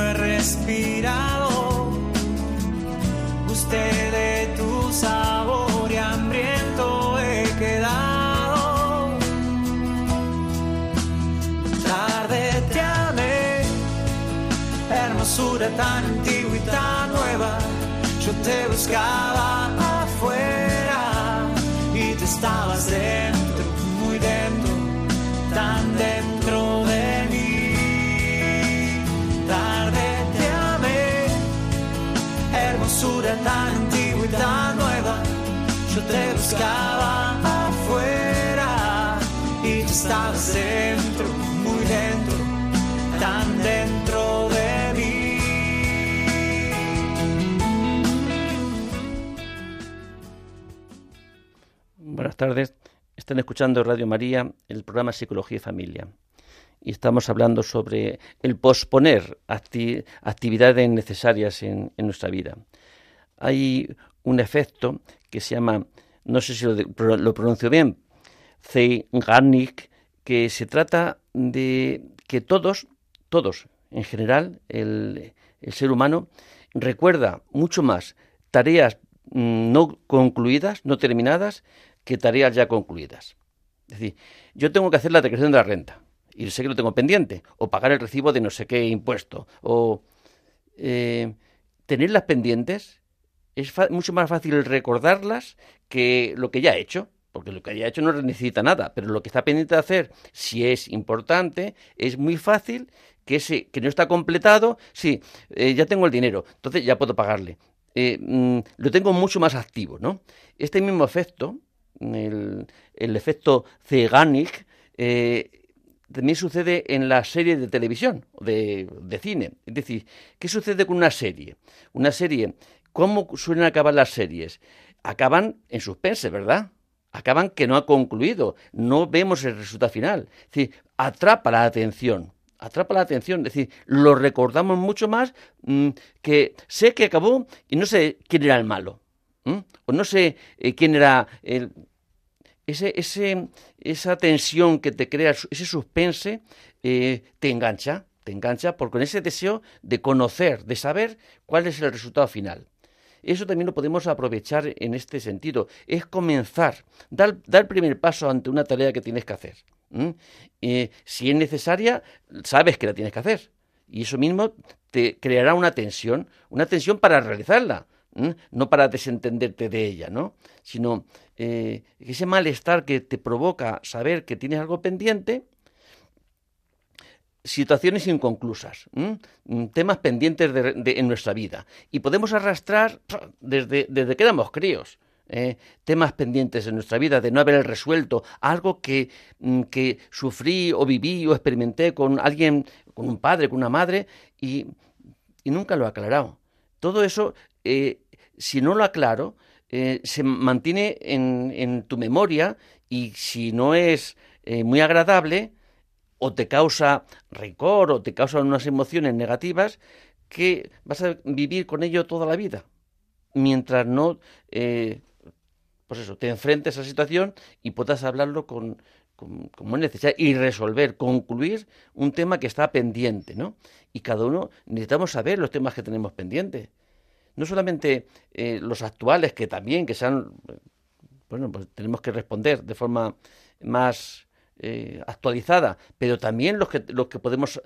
he respirado. Gusté de tu sabor y hambriento he quedado. Tarde te amé, hermosura tan antigua y tan nueva. Yo te buscaba afuera y tú estabas dentro, buscaba afuera y tú estabas dentro, muy dentro, tan dentro de mí. Buenas tardes. Están escuchando Radio María, el programa Psicología y Familia. Y estamos hablando sobre el posponer acti- actividades necesarias en nuestra vida. Hay un efecto que se llama, no sé si lo, pronuncio bien, Zeigarnik, que se trata de que todos, todos en general, el, el ser humano recuerda mucho más tareas mm, no concluidas, no terminadas, que tareas ya concluidas. Es decir, yo tengo que hacer la declaración de la renta y sé que lo tengo pendiente, o pagar el recibo de no sé qué impuesto, o eh, tenerlas pendientes es mucho más fácil recordarlas que lo que ya he hecho, porque lo que ya he hecho no necesita nada, pero lo que está pendiente de hacer, si es importante, es muy fácil que ese que no está completado, sí, eh, ya tengo el dinero, entonces ya puedo pagarle. Eh, mm, lo tengo mucho más activo, ¿no? Este mismo efecto, el, el efecto Zeigarnik, eh, también sucede en las series de televisión, de, de cine. Es decir, ¿qué sucede con una serie? Una serie, ¿cómo suelen acabar las series? Acaban en suspense, ¿verdad? Acaban que no ha concluido, no vemos el resultado final. Es decir, atrapa la atención, atrapa la atención, es decir, lo recordamos mucho más mm, que sé que acabó y no sé quién era el malo, o no sé eh, quién era el, ese, ese, esa tensión que te crea, ese suspense, eh, te engancha, te engancha por con ese deseo de conocer, de saber cuál es el resultado final. Eso también lo podemos aprovechar en este sentido. Es comenzar, dar, dar el primer paso ante una tarea que tienes que hacer. si es necesaria, sabes que la tienes que hacer. Y eso mismo te creará una tensión, una tensión para realizarla, no para desentenderte de ella, ¿no? Sino eh, ese malestar que te provoca saber que tienes algo pendiente, situaciones inconclusas, temas pendientes en nuestra vida. Y podemos arrastrar desde, desde que éramos críos. ¿eh? temas pendientes en nuestra vida, de no haber resuelto algo que, mm, que, sufrí o viví o experimenté con alguien, con un padre, con una madre, y, y nunca lo he aclarado. Todo eso, eh, si no lo aclaro, eh, se mantiene en, en, tu memoria y si no es muy agradable, o te causa rencor o te causa unas emociones negativas que vas a vivir con ello toda la vida, mientras no, eh, pues eso, te enfrentes a esa situación y puedas hablarlo con, como es necesario y resolver, concluir un tema que está pendiente, ¿no? Y cada uno necesitamos saber los temas que tenemos pendientes. No solamente eh, los actuales, que también, que sean, bueno, pues tenemos que responder de forma más eh, actualizada, pero también los que, los que podemos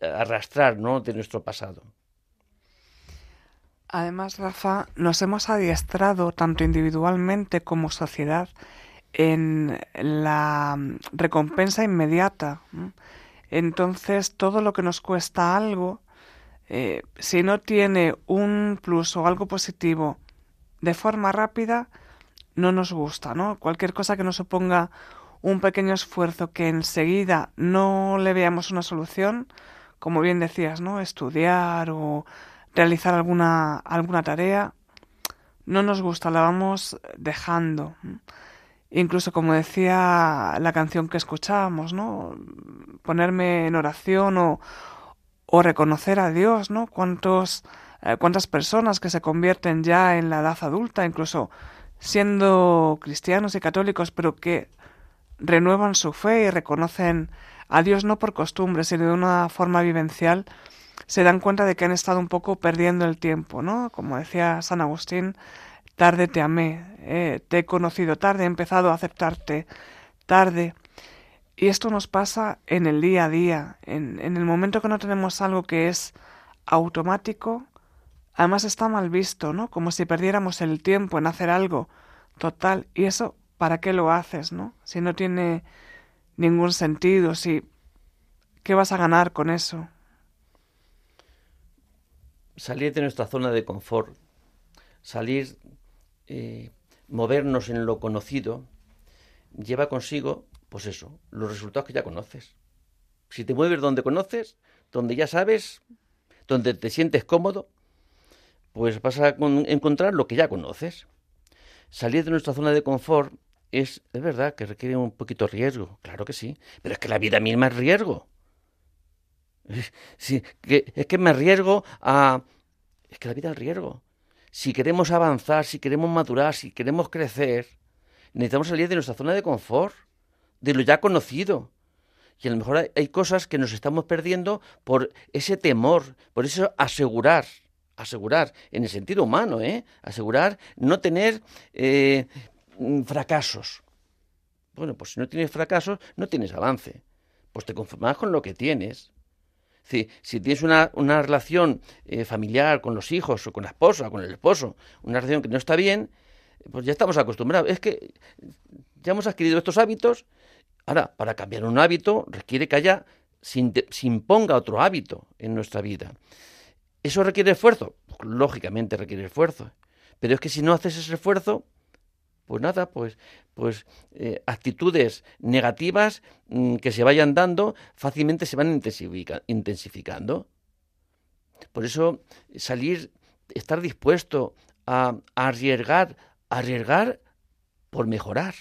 arrastrar ¿no? de nuestro pasado. Además, Rafa, nos hemos adiestrado tanto individualmente como sociedad en la recompensa inmediata. Entonces, todo lo que nos cuesta algo, eh, si no tiene un plus o algo positivo de forma rápida, no nos gusta, ¿no? Cualquier cosa que nos suponga un pequeño esfuerzo que enseguida no le veamos una solución, como bien decías, ¿no? Estudiar o realizar alguna, alguna tarea, no nos gusta, la vamos dejando. Incluso como decía la canción que escuchábamos, ¿no? Ponerme en oración o, o reconocer a Dios, ¿no? Cuántos, eh, cuántas personas que se convierten ya en la edad adulta, incluso siendo cristianos y católicos, pero que renuevan su fe y reconocen a Dios no por costumbre, sino de una forma vivencial, se dan cuenta de que han estado un poco perdiendo el tiempo, ¿no? Como decía San Agustín, tarde te amé, eh, te he conocido tarde, he empezado a aceptarte tarde. Y esto nos pasa en el día a día, en, en el momento que no tenemos algo que es automático, además está mal visto, ¿no? Como si perdiéramos el tiempo en hacer algo total, y eso ¿para qué lo haces, no? Si no tiene ningún sentido, si ¿qué vas a ganar con eso? Salir de nuestra zona de confort, salir, eh, movernos en lo conocido, lleva consigo, pues eso, los resultados que ya conoces. Si te mueves donde conoces, donde ya sabes, donde te sientes cómodo, pues vas a encontrar lo que ya conoces. Salir de nuestra zona de confort es, es verdad que requiere un poquito riesgo, claro que sí, pero es que la vida misma es riesgo. Sí, que, es que me arriesgo a... Es que la vida es riesgo. Si queremos avanzar, si queremos madurar, si queremos crecer, necesitamos salir de nuestra zona de confort, de lo ya conocido. Y a lo mejor hay, cosas que nos estamos perdiendo por ese temor, por eso asegurar, asegurar, en el sentido humano, ¿eh? asegurar no tener eh, fracasos. Bueno, pues si no tienes fracasos, no tienes avance. Pues te conformas con lo que tienes. Si, si tienes una, una relación eh, familiar con los hijos o con la esposa con el esposo, una relación que no está bien, pues ya estamos acostumbrados. Es que ya hemos adquirido estos hábitos. Ahora, para cambiar un hábito requiere que haya, se, imponga otro hábito en nuestra vida. ¿Eso requiere esfuerzo? lógicamente requiere esfuerzo. Pero es que si no haces ese esfuerzo, pues nada, pues, pues eh, actitudes negativas mm, que se vayan dando fácilmente se van intensificando. Por eso salir, estar dispuesto a, arriesgar, arriesgar por mejorar.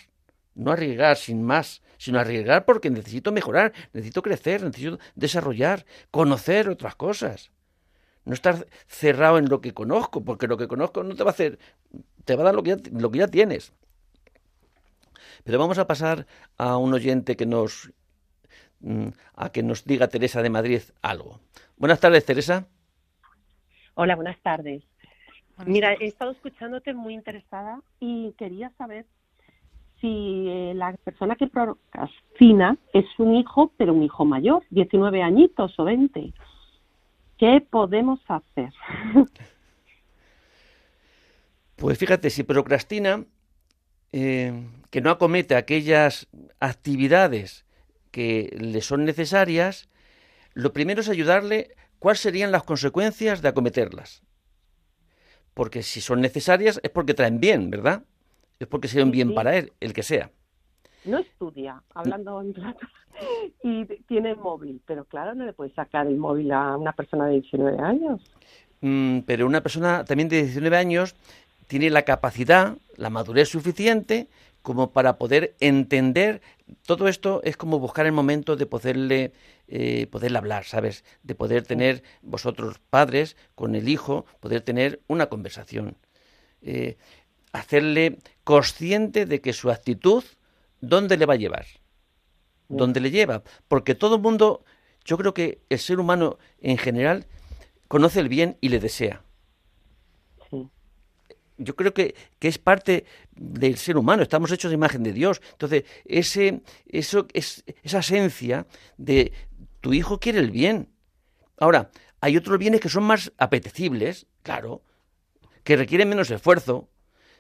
No arriesgar sin más, sino arriesgar porque necesito mejorar, necesito crecer, necesito desarrollar, conocer otras cosas. No estar cerrado en lo que conozco, porque lo que conozco no te va a hacer, te va a dar lo que lo que ya tienes. Pero vamos a pasar a un oyente que nos mm, a que nos diga Teresa de Madrid algo. Buenas tardes, Teresa. Hola, buenas tardes. Mira, he estado escuchándote muy interesada y quería saber si eh, la persona que procrastina es un hijo, pero un hijo mayor, 19 añitos o 20. ¿Qué podemos hacer? <laughs> Pues fíjate, si procrastina, eh, que no acomete aquellas actividades que le son necesarias, lo primero es ayudarle cuáles serían las consecuencias de acometerlas. Porque si son necesarias es porque traen bien, ¿verdad? Es porque sea un bien para él, el que sea. No estudia, hablando en plata, <laughs> y tiene móvil, pero claro, no le puedes sacar el móvil a una persona de 19 años. Mm, pero una persona también de 19 años tiene la capacidad, la madurez suficiente como para poder entender todo esto es como buscar el momento de poderle eh, poderle hablar, ¿sabes? De poder tener vosotros padres con el hijo, poder tener una conversación, eh, hacerle consciente de que su actitud dónde le va a llevar, dónde le lleva, porque todo el mundo, yo creo que el ser humano en general conoce el bien y le desea yo creo que, es parte del ser humano, estamos hechos de imagen de Dios. Entonces, ese, eso, es, esa esencia de tu hijo quiere el bien. Ahora, hay otros bienes que son más apetecibles, claro, que requieren menos esfuerzo,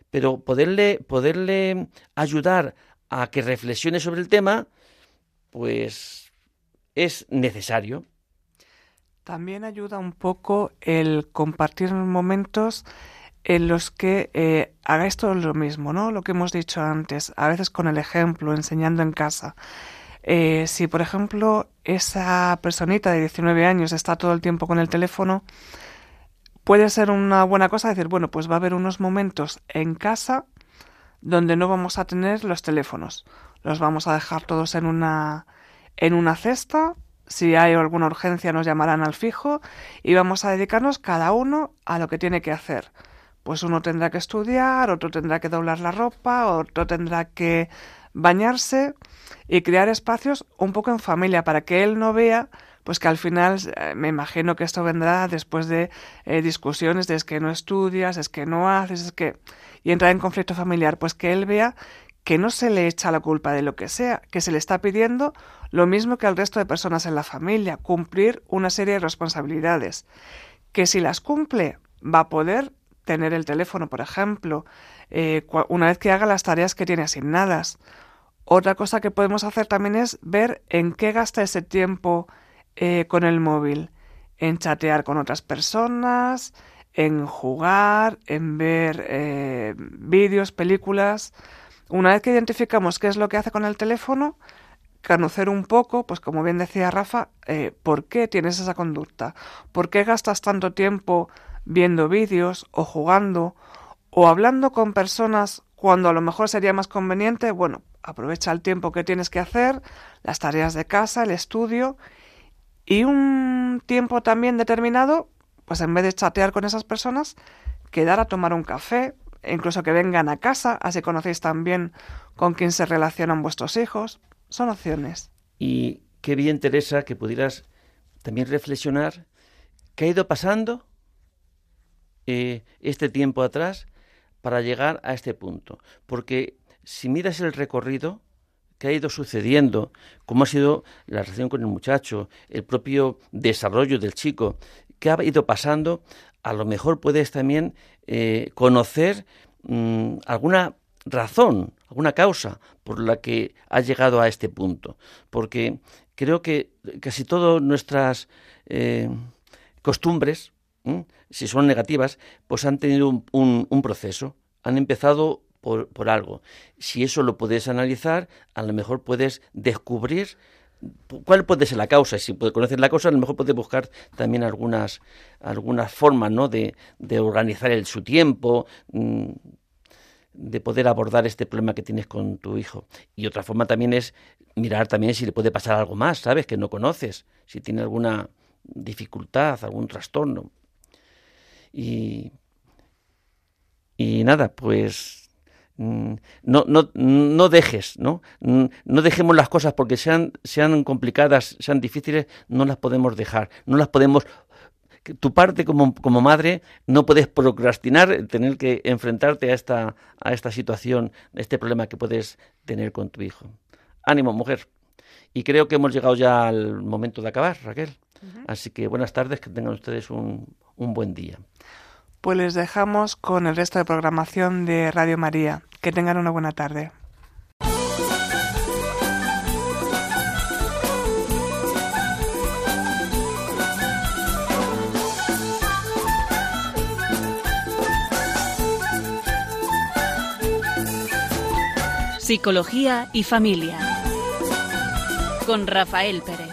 pero poderle, poderle ayudar a que reflexione sobre el tema, pues es necesario. También ayuda un poco el compartir momentos en los que eh, hagáis todo lo mismo, ¿no? Lo que hemos dicho antes, a veces con el ejemplo, enseñando en casa. Eh, si, por ejemplo, esa personita de 19 años está todo el tiempo con el teléfono, puede ser una buena cosa decir, bueno, pues va a haber unos momentos en casa donde no vamos a tener los teléfonos. Los vamos a dejar todos en una, en una cesta. Si hay alguna urgencia nos llamarán al fijo y vamos a dedicarnos cada uno a lo que tiene que hacer pues uno tendrá que estudiar, otro tendrá que doblar la ropa, otro tendrá que bañarse y crear espacios un poco en familia para que él no vea pues que al final eh, me imagino que esto vendrá después de eh, discusiones de es que no estudias, es que no haces, es que y entrar en conflicto familiar, pues que él vea que no se le echa la culpa de lo que sea, que se le está pidiendo lo mismo que al resto de personas en la familia, cumplir una serie de responsabilidades, que si las cumple va a poder tener el teléfono, por ejemplo, eh, una vez que haga las tareas que tiene asignadas. Otra cosa que podemos hacer también es ver en qué gasta ese tiempo eh, con el móvil. En chatear con otras personas, en jugar, en ver eh, vídeos, películas. Una vez que identificamos qué es lo que hace con el teléfono, conocer un poco, pues como bien decía Rafa, por qué tienes esa conducta, por qué gastas tanto tiempo viendo vídeos o jugando o hablando con personas cuando a lo mejor sería más conveniente, bueno, aprovecha el tiempo que tienes que hacer, las tareas de casa, el estudio y un tiempo también determinado, pues en vez de chatear con esas personas, quedar a tomar un café, incluso que vengan a casa, así conocéis también con quién se relacionan vuestros hijos. Son opciones. Y qué bien, Teresa, que pudieras también reflexionar qué ha ido pasando eh, este tiempo atrás para llegar a este punto. Porque si miras el recorrido que ha ido sucediendo, cómo ha sido la relación con el muchacho, el propio desarrollo del chico, que ha ido pasando, a lo mejor puedes también eh, conocer mm, alguna razón, alguna causa por la que ha llegado a este punto. Porque creo que casi todas nuestras eh, costumbres, si son negativas, pues han tenido un, proceso, han empezado por, algo. Si eso lo puedes analizar, a lo mejor puedes descubrir cuál puede ser la causa. Si puedes conocer la causa, a lo mejor puedes buscar también algunas, algunas formas ¿no? de, de organizar el, su tiempo, mm, de poder abordar este problema que tienes con tu hijo. Y otra forma también es mirar también si le puede pasar algo más, ¿sabes? Que no conoces, si tiene alguna dificultad, algún trastorno. Y, y nada, pues mm, no, no, no dejes, ¿no? Mm, no dejemos las cosas porque sean, sean complicadas, sean difíciles, no las podemos dejar, no las podemos tu parte como, como madre no puedes procrastinar, tener que enfrentarte a esta, a esta situación, a este problema que puedes tener con tu hijo. Ánimo, mujer. Y creo que hemos llegado ya al momento de acabar, Raquel. Así que buenas tardes, que tengan ustedes un, un buen día. Pues les dejamos con el resto de programación de Radio María. Que tengan una buena tarde. Psicología y familia. Con Rafael Pérez.